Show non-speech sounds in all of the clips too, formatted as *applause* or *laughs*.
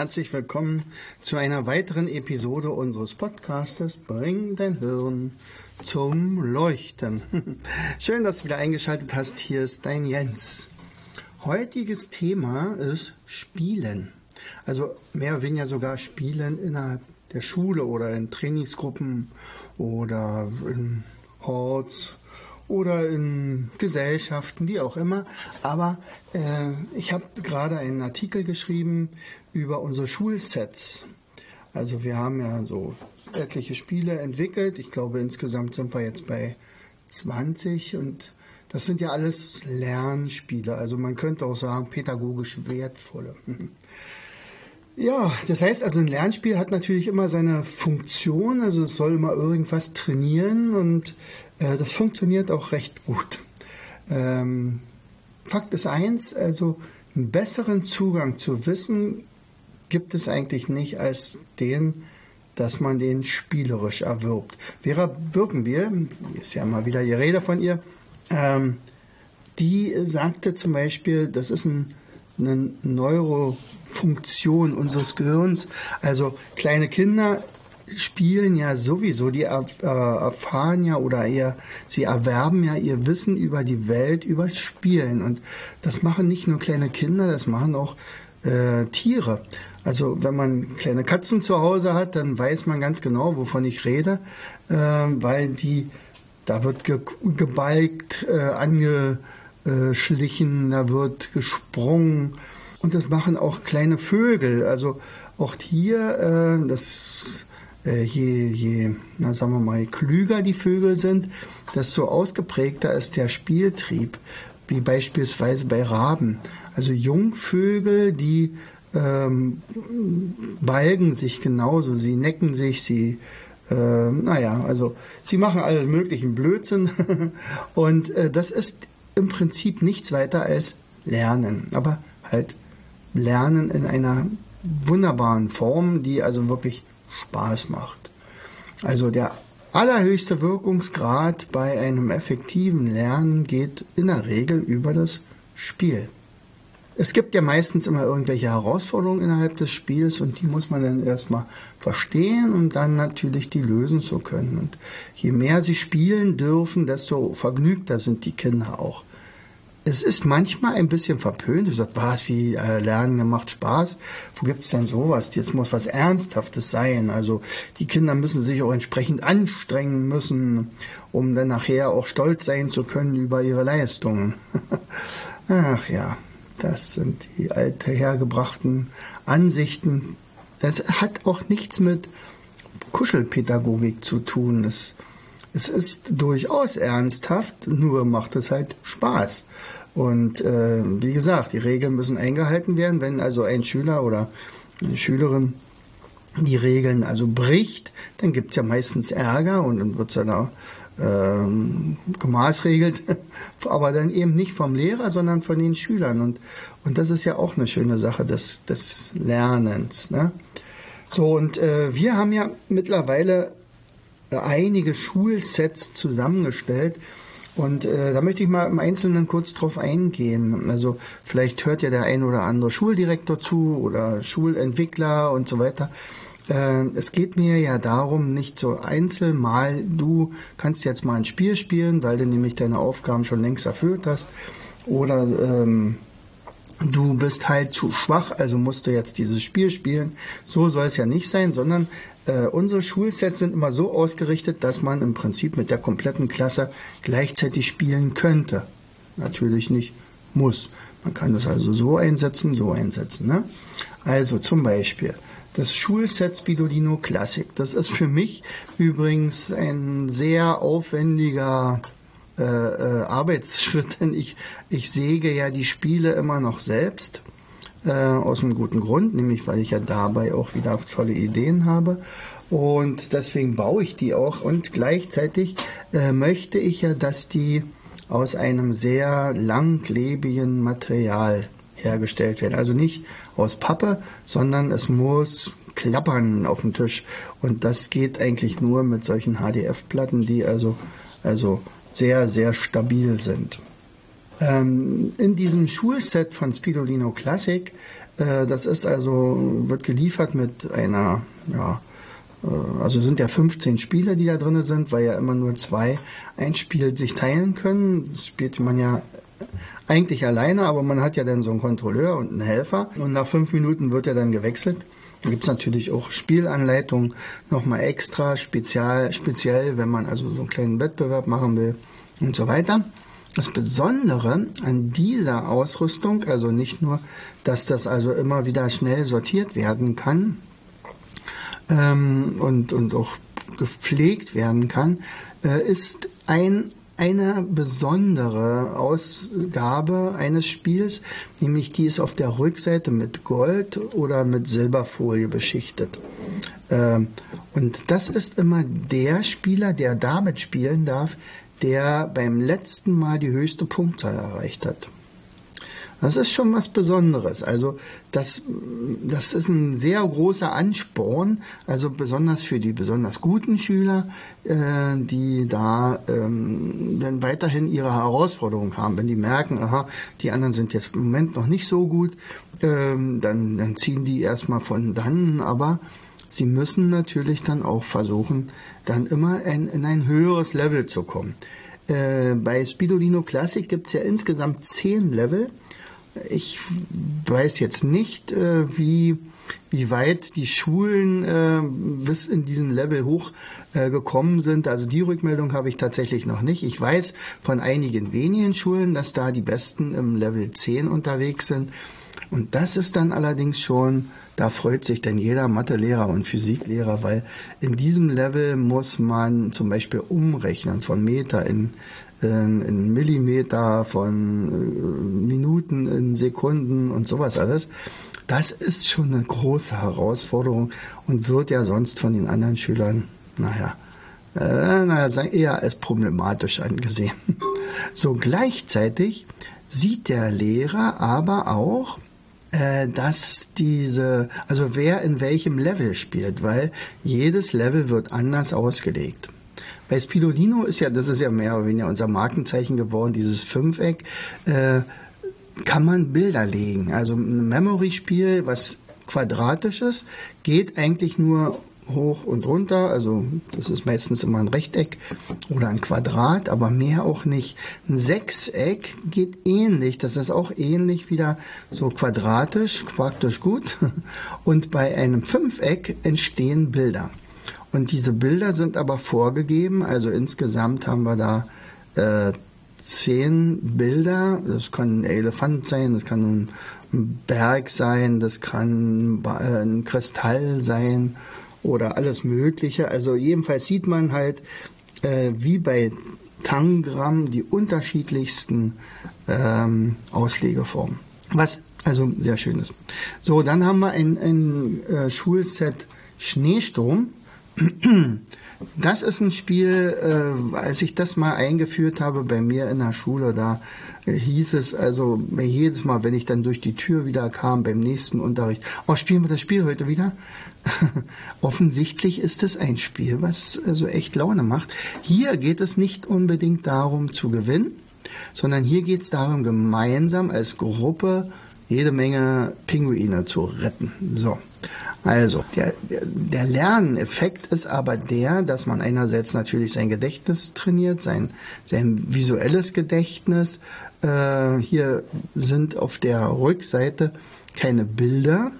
Herzlich willkommen zu einer weiteren Episode unseres Podcastes Bring dein Hirn zum Leuchten. *laughs* Schön, dass du wieder eingeschaltet hast. Hier ist dein Jens. Heutiges Thema ist Spielen. Also mehr oder weniger sogar Spielen innerhalb der Schule oder in Trainingsgruppen oder in Horts oder in Gesellschaften, wie auch immer. Aber äh, ich habe gerade einen Artikel geschrieben über unsere Schulsets. Also wir haben ja so etliche Spiele entwickelt. Ich glaube, insgesamt sind wir jetzt bei 20 und das sind ja alles Lernspiele. Also man könnte auch sagen, pädagogisch wertvolle. *laughs* Ja, das heißt also, ein Lernspiel hat natürlich immer seine Funktion. Also es soll immer irgendwas trainieren und äh, das funktioniert auch recht gut. Ähm, Fakt ist eins, also einen besseren Zugang zu Wissen gibt es eigentlich nicht als den, dass man den spielerisch erwirbt. Vera Birkenbier, ist ja mal wieder die Rede von ihr, ähm, die sagte zum Beispiel, das ist ein, eine Neurofunktion unseres Gehirns. Also kleine Kinder spielen ja sowieso, die äh, erfahren ja oder eher, sie erwerben ja ihr Wissen über die Welt über Spielen. Und das machen nicht nur kleine Kinder, das machen auch äh, Tiere. Also wenn man kleine Katzen zu Hause hat, dann weiß man ganz genau, wovon ich rede, äh, weil die, da wird ge gebalgt, äh, angeschlichen, da wird gesprungen und das machen auch kleine Vögel. Also auch hier, äh, das äh, je, je, na sagen wir mal, klüger die Vögel sind, desto ausgeprägter ist der Spieltrieb, wie beispielsweise bei Raben. Also Jungvögel, die ähm, balgen sich genauso, sie necken sich, sie, äh, naja, also sie machen alle möglichen Blödsinn *laughs* und äh, das ist im Prinzip nichts weiter als Lernen, aber halt Lernen in einer wunderbaren Form, die also wirklich Spaß macht. Also der allerhöchste Wirkungsgrad bei einem effektiven Lernen geht in der Regel über das Spiel. Es gibt ja meistens immer irgendwelche Herausforderungen innerhalb des Spiels und die muss man dann erstmal verstehen und dann natürlich die lösen zu können. Und je mehr sie spielen dürfen, desto vergnügter sind die Kinder auch es ist manchmal ein bisschen verpönt. Du sagst, was, wie äh, Lernen macht Spaß. Wo gibt's denn sowas? Jetzt muss was Ernsthaftes sein. Also die Kinder müssen sich auch entsprechend anstrengen müssen, um dann nachher auch stolz sein zu können über ihre Leistungen. *laughs* Ach ja, das sind die alte hergebrachten Ansichten. Das hat auch nichts mit Kuschelpädagogik zu tun. Es, es ist durchaus ernsthaft, nur macht es halt Spaß. Und äh, wie gesagt, die Regeln müssen eingehalten werden. Wenn also ein Schüler oder eine Schülerin die Regeln also bricht, dann gibt es ja meistens Ärger und dann wird es ja da ähm, gemaßregelt, *laughs* aber dann eben nicht vom Lehrer, sondern von den Schülern. Und, und das ist ja auch eine schöne Sache des, des Lernens. Ne? So, und äh, wir haben ja mittlerweile einige Schulsets zusammengestellt, und äh, da möchte ich mal im Einzelnen kurz drauf eingehen. Also vielleicht hört ja der ein oder andere Schuldirektor zu oder Schulentwickler und so weiter. Äh, es geht mir ja darum, nicht so einzeln mal, du kannst jetzt mal ein Spiel spielen, weil du nämlich deine Aufgaben schon längst erfüllt hast. Oder ähm, du bist halt zu schwach, also musst du jetzt dieses Spiel spielen. So soll es ja nicht sein, sondern äh, unsere Schulsets sind immer so ausgerichtet, dass man im Prinzip mit der kompletten Klasse gleichzeitig spielen könnte. Natürlich nicht muss. Man kann das also so einsetzen, so einsetzen. Ne? Also zum Beispiel das Schulset Spidolino Classic. Das ist für mich übrigens ein sehr aufwendiger äh, äh, Arbeitsschritt, *laughs* denn ich, ich säge ja die Spiele immer noch selbst äh, aus einem guten Grund, nämlich weil ich ja dabei auch wieder tolle Ideen habe. Und deswegen baue ich die auch. Und gleichzeitig äh, möchte ich ja, dass die aus einem sehr langlebigen Material hergestellt werden. Also nicht aus Pappe, sondern es muss klappern auf dem Tisch. Und das geht eigentlich nur mit solchen HDF-Platten, die also, also sehr, sehr stabil sind. Ähm, in diesem Schulset von Spidolino Classic, äh, das ist also, wird geliefert mit einer, ja, äh, also sind ja 15 Spieler, die da drin sind, weil ja immer nur zwei ein Spiel sich teilen können. Das spielt man ja eigentlich alleine, aber man hat ja dann so einen Kontrolleur und einen Helfer. Und nach fünf Minuten wird er dann gewechselt. Da gibt's natürlich auch Spielanleitungen nochmal extra, spezial, speziell, wenn man also so einen kleinen Wettbewerb machen will und so weiter. Das Besondere an dieser Ausrüstung, also nicht nur, dass das also immer wieder schnell sortiert werden kann ähm, und, und auch gepflegt werden kann, äh, ist ein eine besondere Ausgabe eines Spiels, nämlich die ist auf der Rückseite mit Gold oder mit Silberfolie beschichtet. Ähm, und das ist immer der Spieler, der damit spielen darf, der beim letzten Mal die höchste Punktzahl erreicht hat. Das ist schon was Besonderes. Also das, das ist ein sehr großer Ansporn, also besonders für die besonders guten Schüler, äh, die da ähm, dann weiterhin ihre Herausforderungen haben. Wenn die merken, aha, die anderen sind jetzt im Moment noch nicht so gut, ähm, dann, dann ziehen die erstmal von dann, aber sie müssen natürlich dann auch versuchen, dann immer in, in ein höheres Level zu kommen. Äh, bei Spidolino Classic gibt es ja insgesamt zehn Level. Ich weiß jetzt nicht, äh, wie, wie weit die Schulen äh, bis in diesen Level hoch äh, gekommen sind. Also die Rückmeldung habe ich tatsächlich noch nicht. Ich weiß von einigen wenigen Schulen, dass da die Besten im Level 10 unterwegs sind. Und das ist dann allerdings schon, da freut sich dann jeder Mathelehrer und Physiklehrer, weil in diesem Level muss man zum Beispiel umrechnen von Meter in, in, Millimeter, von äh, Minuten in Sekunden und sowas alles. Das ist schon eine große Herausforderung und wird ja sonst von den anderen Schülern, naja, äh, naja, eher als problematisch angesehen. *laughs* So gleichzeitig sieht der Lehrer aber auch, äh, dass diese, also wer in welchem Level spielt, weil jedes Level wird anders ausgelegt. Bei Spidolino ist ja, das ist ja mehr oder weniger unser Markenzeichen geworden, dieses Fünfeck, äh, kann man Bilder legen. Also ein Memory-Spiel, was quadratisch ist, geht eigentlich nur hoch und runter. Also das ist meistens immer ein Rechteck oder ein Quadrat, aber mehr auch nicht. Ein Sechseck geht ähnlich. Das ist auch ähnlich wieder so quadratisch, praktisch gut. *laughs* Und bei einem Fünfeck entstehen Bilder. Und diese Bilder sind aber vorgegeben. Also insgesamt haben wir da äh, zehn Bilder. Das kann ein Elefant sein, das kann ein Berg sein, das kann ein Kristall sein oder alles Mögliche. Also jedenfalls sieht man halt, äh, wie bei Tangram, die unterschiedlichsten ähm, Auslegeformen. Was also sehr schön ist. So, dann haben wir ein, ein äh, Schulset Schneesturm. *clears throat* Das ist ein Spiel, äh, als ich das mal eingeführt habe bei mir in der Schule, da äh, hieß es also jedes Mal, wenn ich dann durch die Tür wieder kam beim nächsten Unterricht, oh, spielen wir das Spiel heute wieder? *laughs* Offensichtlich ist es ein Spiel, was also echt Laune macht. Hier geht es nicht unbedingt darum zu gewinnen, sondern hier geht es darum, gemeinsam als Gruppe jede Menge Pinguine zu retten. So. Also, der, der, Lerneffekt ist aber der, dass man einerseits natürlich sein Gedächtnis trainiert, sein, sein visuelles Gedächtnis. Äh, hier sind auf der Rückseite keine Bilder,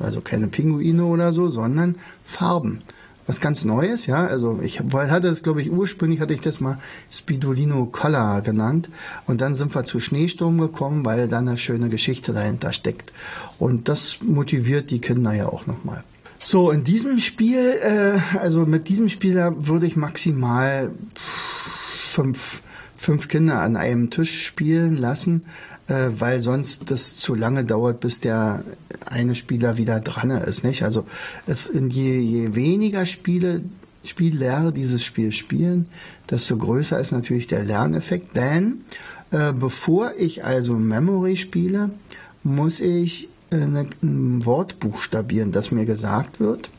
also keine Pinguine oder so, sondern Farben. Was ganz Neues, ja. Also ich hatte das, glaube ich, ursprünglich hatte ich das mal Spidolino Collar genannt. Und dann sind wir zu Schneesturm gekommen, weil da eine schöne Geschichte dahinter steckt. Und das motiviert die Kinder ja auch nochmal. So, in diesem Spiel, äh, also mit diesem Spieler würde ich maximal fünf, fünf Kinder an einem Tisch spielen lassen. Äh, weil sonst das zu lange dauert, bis der eine Spieler wieder dran ist. Nicht? Also es je, je weniger Spiele Spiellehrer dieses Spiel spielen, desto größer ist natürlich der Lerneffekt. Denn äh, bevor ich also Memory spiele, muss ich äh, ein Wort buchstabieren, das mir gesagt wird.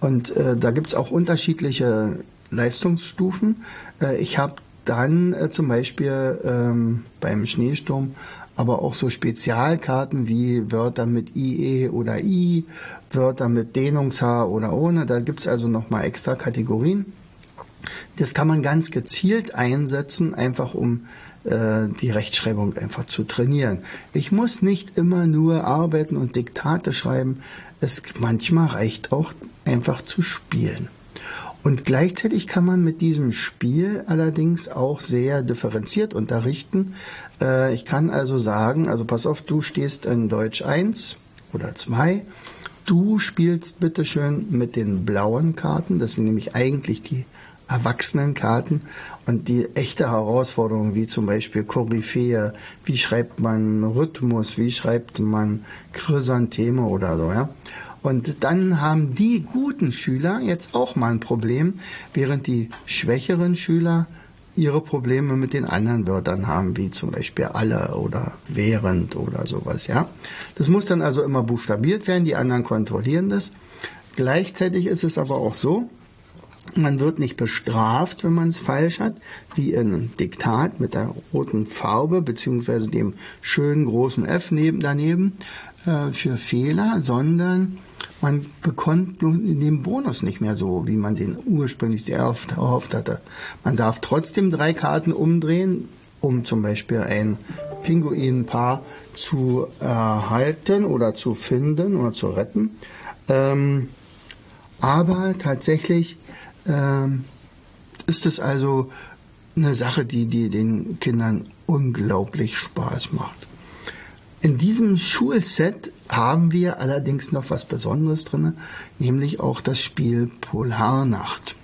Und äh, da gibt's auch unterschiedliche Leistungsstufen. Äh, ich habe dann äh, zum Beispiel ähm, beim Schneesturm aber auch so Spezialkarten wie Wörter mit IE oder I, Wörter mit Dehnungshaar oder ohne. Da gibt's also nochmal extra Kategorien. Das kann man ganz gezielt einsetzen, einfach um äh, die Rechtschreibung einfach zu trainieren. Ich muss nicht immer nur arbeiten und Diktate schreiben. Es manchmal reicht auch einfach zu spielen. Und gleichzeitig kann man mit diesem Spiel allerdings auch sehr differenziert unterrichten. Äh, ich kann also sagen, also pass auf, du stehst in Deutsch 1 oder 2. Du spielst bitteschön mit den blauen Karten. Das sind nämlich eigentlich die Erwachsenenkarten. Und die echte Herausforderung, wie zum Beispiel Koryphäe, wie schreibt man Rhythmus, wie schreibt man Chrysantheme oder so, ja. Und dann haben die guten Schüler jetzt auch mal ein Problem, während die schwächeren Schüler ihre Probleme mit den anderen Wörtern haben, wie zum Beispiel alle oder während oder sowas, ja. Das muss dann also immer buchstabiert werden, die anderen kontrollieren das. Gleichzeitig ist es aber auch so, man wird nicht bestraft, wenn man es falsch hat, wie in Diktat mit der roten Farbe beziehungsweise dem schönen großen F neben, daneben äh, für Fehler, sondern man bekommt den Bonus nicht mehr so, wie man den ursprünglich erhofft hatte. Man darf trotzdem drei Karten umdrehen, um zum Beispiel ein Pinguinpaar zu erhalten oder zu finden oder zu retten. Ähm, aber tatsächlich ähm, ist es also eine Sache, die, die den Kindern unglaublich Spaß macht. In diesem Schulset haben wir allerdings noch was Besonderes drin, nämlich auch das Spiel Polarnacht.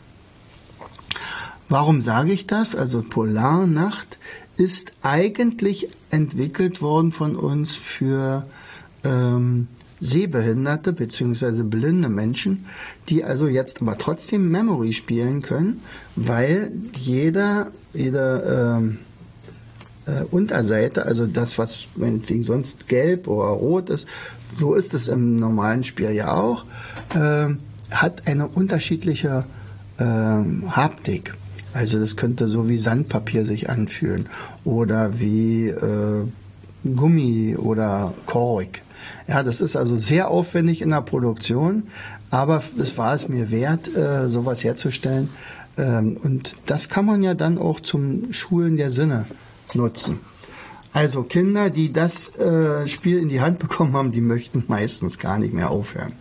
Warum sage ich das? Also Polarnacht ist eigentlich entwickelt worden von uns für ähm, Sehbehinderte bzw. blinde Menschen, die also jetzt aber trotzdem Memory spielen können, weil jeder, jeder ähm, äh, Unterseite, also das, was meinetwegen sonst gelb oder rot ist, so ist es im normalen Spiel ja auch, äh, hat eine unterschiedliche äh, Haptik. Also das könnte so wie Sandpapier sich anfühlen oder wie äh, Gummi oder Kork. Ja, das ist also sehr aufwendig in der Produktion, aber es war es mir wert, äh, sowas herzustellen. Ähm, und das kann man ja dann auch zum Schulen der Sinne nutzen. Also Kinder, die das äh, Spiel in die Hand bekommen haben, die möchten meistens gar nicht mehr aufhören.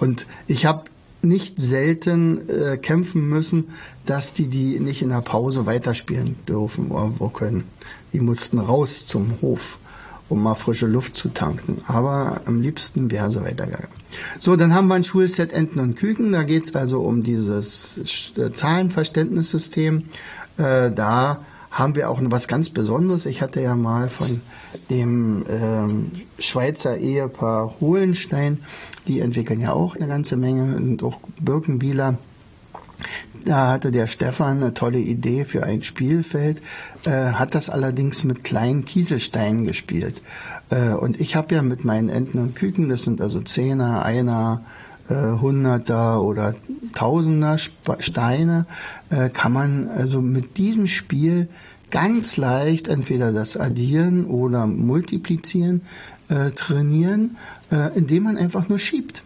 Und ich habe nicht selten äh, kämpfen müssen, dass die die nicht in der Pause weiterspielen dürfen oder können. Die mussten raus zum Hof, um mal frische Luft zu tanken. Aber am liebsten wäre sie weitergegangen. So, dann haben wir ein Schulset Enten und Küken. Da geht es also um dieses äh, Zahlenverständnissystem. Äh, da haben wir auch was ganz Besonderes. Ich hatte ja mal von dem ähm, Schweizer Ehepaar Hohenstein, die entwickeln ja auch eine ganze Menge und auch Birkenbieler. Da hatte der Stefan eine tolle Idee für ein Spielfeld, äh, hat das allerdings mit kleinen Kieselsteinen gespielt. Äh, und ich habe ja mit meinen Enten und Küken, das sind also Zehner, Einer, Hunderter oder Tausender Steine, äh, kann man also mit diesem Spiel ganz leicht entweder das Addieren oder Multiplizieren äh, trainieren, äh, indem man einfach nur schiebt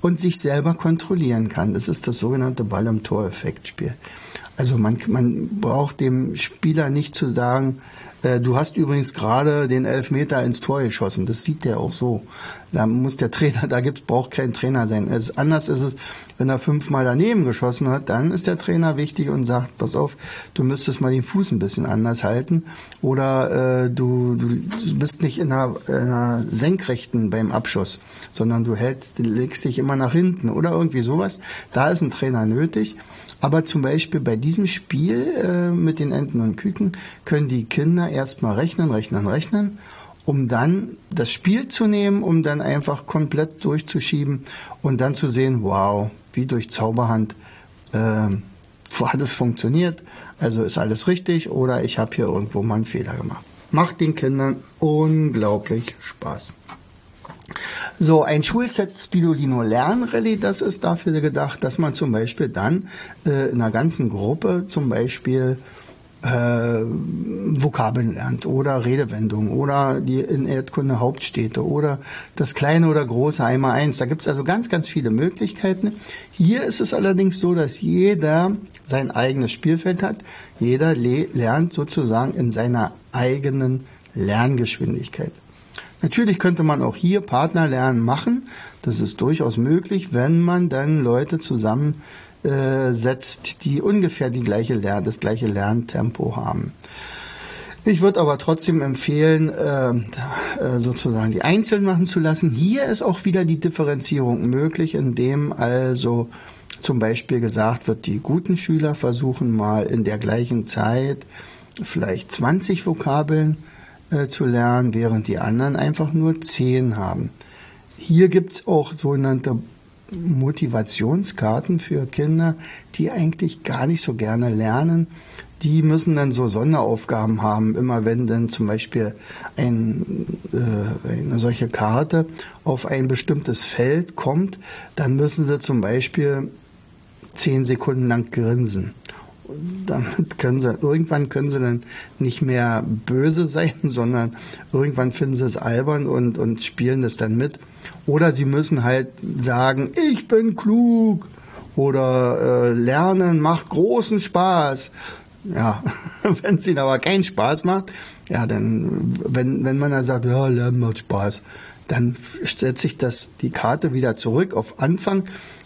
und sich selber kontrollieren kann. Das ist das sogenannte Ball im Tor-Effekt-Spiel. Also man, man braucht dem Spieler nicht zu sagen, äh, du hast übrigens gerade den Elfmeter ins Tor geschossen. Das sieht der auch so. Da muss der *laughs* Trainer, da gibt's, braucht kein Trainer sein. Es, anders ist es, wenn er fünfmal daneben geschossen hat, dann ist der Trainer wichtig und sagt, pass auf, du müsstest mal den Fuß ein bisschen anders halten oder äh, du, du bist nicht in einer, in einer Senkrechten beim Abschuss, sondern du hältst, legst dich immer nach hinten oder irgendwie sowas. Da ist ein Trainer nötig. Aber zum Beispiel bei diesem Spiel äh, mit den Enten und Küken können die Kinder erstmal rechnen, rechnen, rechnen um dann das Spiel zu nehmen, um dann einfach komplett durchzuschieben und dann zu sehen, wow, wie durch Zauberhand äh, hat es funktioniert, also ist alles richtig oder ich habe hier irgendwo mal einen Fehler gemacht. Macht den Kindern unglaublich Spaß. So, ein Schulset Spidolino Lernrallye, das ist dafür gedacht, dass man zum Beispiel dann äh, in einer ganzen Gruppe zum Beispiel äh, Vokabeln lernt oder Redewendungen oder die in Erdkunde Hauptstädte oder das kleine oder große einmal eins. Da gibt es also ganz, ganz viele Möglichkeiten. Hier ist es allerdings so, dass jeder sein eigenes Spielfeld hat. Jeder lernt sozusagen in seiner eigenen Lerngeschwindigkeit. Natürlich könnte man auch hier Partnerlernen machen. Das ist durchaus möglich, wenn man dann Leute zusammensetzt, die ungefähr die gleiche Lern das gleiche Lerntempo haben. Ich würde aber trotzdem empfehlen, äh, sozusagen die einzeln machen zu lassen. Hier ist auch wieder die Differenzierung möglich, indem also zum Beispiel gesagt wird, die guten Schüler versuchen mal in der gleichen Zeit vielleicht 20 Vokabeln äh, zu lernen, während die anderen einfach nur zehn haben. Hier gibt's auch sogenannte Motivationskarten für Kinder, die eigentlich gar nicht so gerne lernen. Die müssen dann so Sonderaufgaben haben. Immer wenn dann zum Beispiel ein, äh, eine solche Karte auf ein bestimmtes Feld kommt, dann müssen sie zum Beispiel zehn Sekunden lang grinsen damit können sie, irgendwann können sie dann nicht mehr böse sein, *laughs* sondern irgendwann finden sie es albern und, und spielen es dann mit. Oder sie müssen halt sagen, ich bin klug oder äh, lernen macht großen Spaß. Ja, *laughs* wenn es ihnen aber keinen Spaß macht, ja, dann, wenn, wenn man dann sagt, ja, Lernen macht Spaß, dann stellt sich das, die Karte wieder zurück auf Anfang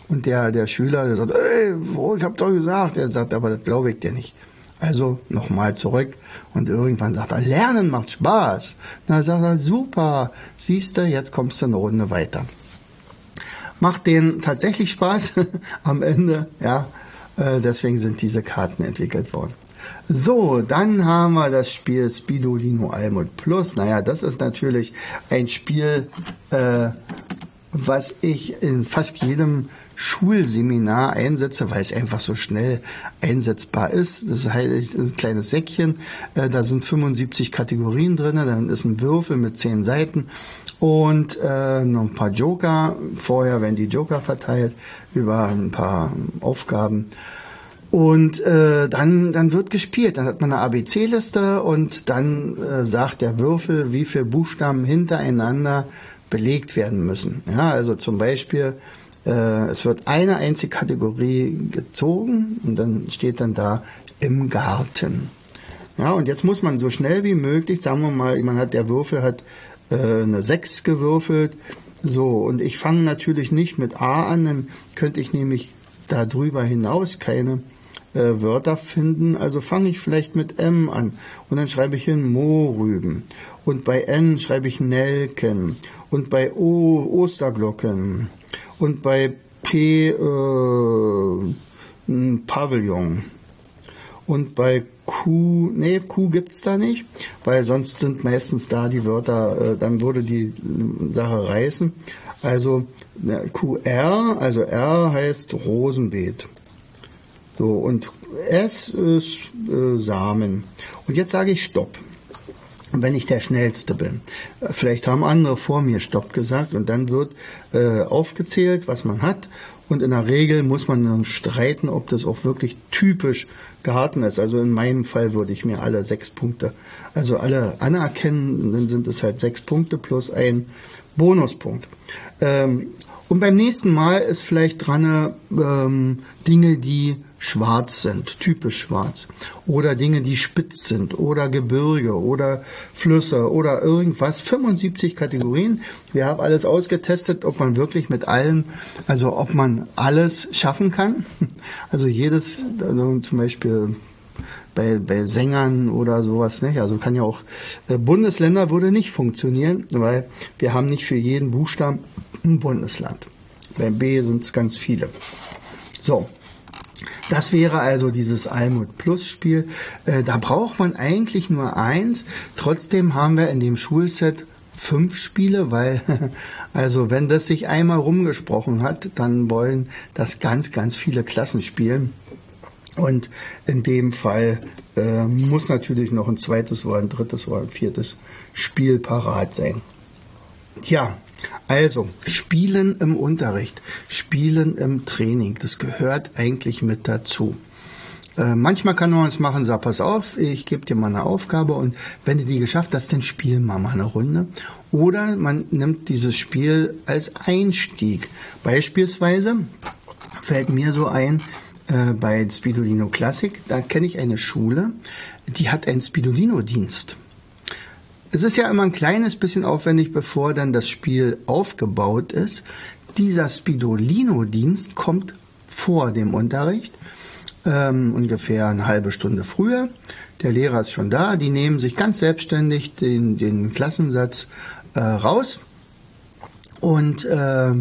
und der, der Schüler, der sagt, ey, ich hab doch gesagt, er sagt, aber das glaube ich dir nicht. Also nochmal zurück und irgendwann sagt er, Lernen macht Spaß. Na sagt er, super, siehst du, jetzt kommst du eine Runde weiter. Macht denen tatsächlich Spaß *laughs* am Ende, ja. Äh, deswegen sind diese Karten entwickelt worden. So, dann haben wir das Spiel Spidolino Almut Plus. Naja, das ist natürlich ein Spiel, äh, was ich in fast jedem Schulseminar einsetze, weil es einfach so schnell einsetzbar ist. Das ist halt ein kleines Säckchen, äh, da sind 75 Kategorien drin, dann ist ein Würfel mit 10 Seiten und äh, noch ein paar Joker. Vorher werden die Joker verteilt über ein paar Aufgaben. Und äh, dann, dann wird gespielt. Dann hat man eine ABC-Liste und dann äh, sagt der Würfel, wie viele Buchstaben hintereinander belegt werden müssen. Ja, also zum Beispiel es wird eine einzige Kategorie gezogen und dann steht dann da im Garten. Ja, und jetzt muss man so schnell wie möglich, sagen wir mal, man hat, der Würfel hat äh, eine 6 gewürfelt, so, und ich fange natürlich nicht mit A an, dann könnte ich nämlich darüber hinaus keine äh, Wörter finden, also fange ich vielleicht mit M an und dann schreibe ich hin Mohrrüben. Und bei N schreibe ich Nelken. Und bei O Osterglocken und bei P äh, Pavillon. Und bei Q, nee, Q gibt's da nicht, weil sonst sind meistens da die Wörter, äh, dann würde die Sache reißen. Also QR, also R heißt Rosenbeet. So, und S ist äh, Samen. Und jetzt sage ich Stopp wenn ich der Schnellste bin. Vielleicht haben andere vor mir Stopp gesagt und dann wird äh, aufgezählt, was man hat. Und in der Regel muss man dann streiten, ob das auch wirklich typisch Garten ist. Also in meinem Fall würde ich mir alle sechs Punkte, also alle anerkennen, dann sind es halt sechs Punkte plus ein Bonuspunkt. Ähm, und beim nächsten Mal ist vielleicht dran ähm, Dinge, die schwarz sind, typisch schwarz. Oder Dinge, die spitz sind. Oder Gebirge oder Flüsse oder irgendwas. 75 Kategorien. Wir haben alles ausgetestet, ob man wirklich mit allen, also ob man alles schaffen kann. *laughs* Also jedes, also zum Beispiel bei, bei Sängern oder sowas nicht. Also kann ja auch äh, Bundesländer würde nicht funktionieren, weil wir haben nicht für jeden Buchstaben ein Bundesland. Beim B sind es ganz viele. So, Das wäre also dieses Almut Plus Spiel. Äh, da braucht man eigentlich nur eins. Trotzdem haben wir in dem Schulset fünf Spiele, weil *laughs* also wenn das sich einmal rumgesprochen hat, dann wollen das ganz, ganz viele Klassen spielen. Und in dem Fall äh, muss natürlich noch ein zweites oder ein drittes oder ein viertes Spiel parat sein. Ja, also Spielen im Unterricht, Spielen im Training, das gehört eigentlich mit dazu. Äh, manchmal kann man es machen, sag pass auf, ich gebe dir mal eine Aufgabe und wenn du die geschafft hast, dann spielen wir mal eine Runde. Oder man nimmt dieses Spiel als Einstieg. Beispielsweise fällt mir so ein, äh, bei Spidolino Classic, da kenne ich eine Schule, die hat einen Spidolino-Dienst. Es ist ja immer ein kleines bisschen aufwendig, bevor dann das Spiel aufgebaut ist. Dieser Spidolino-Dienst kommt vor dem Unterricht, ähm, ungefähr eine halbe Stunde früher. Der Lehrer ist schon da, die nehmen sich ganz selbstständig den, den Klassensatz äh, raus und äh,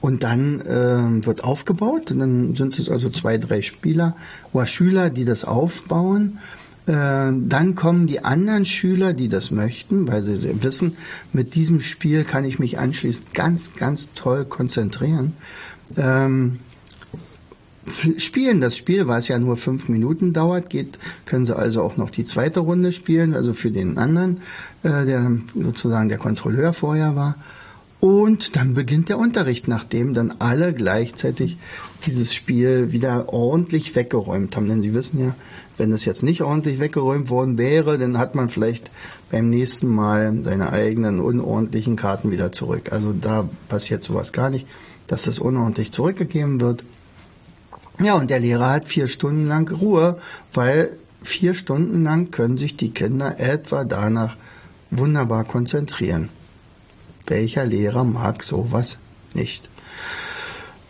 und dann äh, wird aufgebaut. Und dann sind es also zwei, drei Spieler oder Schüler, die das aufbauen. Äh, dann kommen die anderen Schüler, die das möchten, weil sie wissen, mit diesem Spiel kann ich mich anschließend ganz, ganz toll konzentrieren. Ähm, spielen das Spiel, weil es ja nur fünf Minuten dauert, geht, können sie also auch noch die zweite Runde spielen, also für den anderen, äh, der sozusagen der Kontrolleur vorher war. Und dann beginnt der Unterricht, nachdem dann alle gleichzeitig dieses Spiel wieder ordentlich weggeräumt haben. Denn Sie wissen ja, wenn es jetzt nicht ordentlich weggeräumt worden wäre, dann hat man vielleicht beim nächsten Mal seine eigenen unordentlichen Karten wieder zurück. Also da passiert sowas gar nicht, dass das unordentlich zurückgegeben wird. Ja, und der Lehrer hat vier Stunden lang Ruhe, weil vier Stunden lang können sich die Kinder etwa danach wunderbar konzentrieren. Welcher Lehrer mag sowas nicht?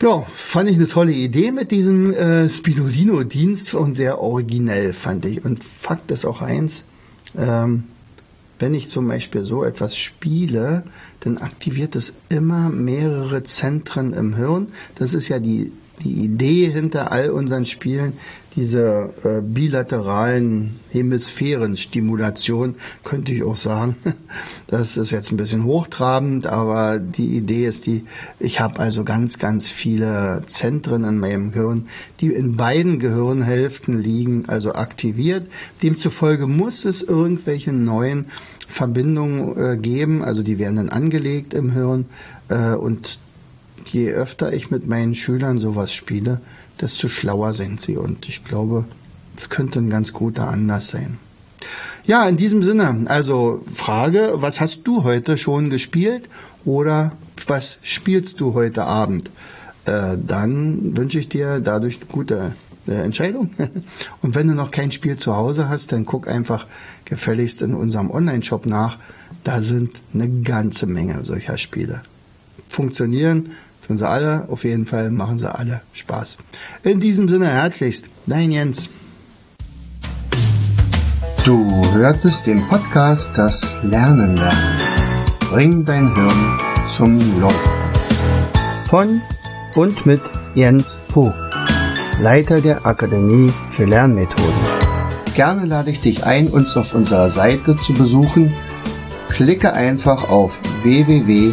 Ja, fand ich eine tolle Idee mit diesem äh, Spidolino-Dienst und sehr originell, fand ich. Und Fakt ist auch eins, ähm, wenn ich zum Beispiel so etwas spiele, dann aktiviert es immer mehrere Zentren im Hirn. Das ist ja die die Idee hinter all unseren Spielen, diese äh, bilateralen Hemisphärenstimulation, könnte ich auch sagen. *laughs* Das ist jetzt ein bisschen hochtrabend, aber die Idee ist die, ich habe also ganz, ganz viele Zentren in meinem Gehirn, die in beiden Gehirnhälften liegen, also aktiviert. Demzufolge muss es irgendwelche neuen Verbindungen äh, geben, also die werden dann angelegt im Hirn äh, und je öfter ich mit meinen Schülern sowas spiele, desto schlauer sind sie. Und ich glaube, es könnte ein ganz guter Anlass sein. Ja, in diesem Sinne, also Frage, was hast du heute schon gespielt oder was spielst du heute Abend? Äh, dann wünsche ich dir dadurch gute äh, Entscheidung. *laughs* Und wenn du noch kein Spiel zu Hause hast, dann guck einfach gefälligst in unserem Online-Shop nach. Da sind eine ganze Menge solcher Spiele. Funktionieren Tun sie alle, auf jeden Fall machen sie alle Spaß. In diesem Sinne herzlichst, dein Jens. Du hörtest den Podcast Das Lernen lernen. Bring dein Hirn zum Laufen. Von und mit Jens Vogt, Leiter der Akademie für Lernmethoden. Gerne lade ich dich ein, uns auf unserer Seite zu besuchen. Klicke einfach auf www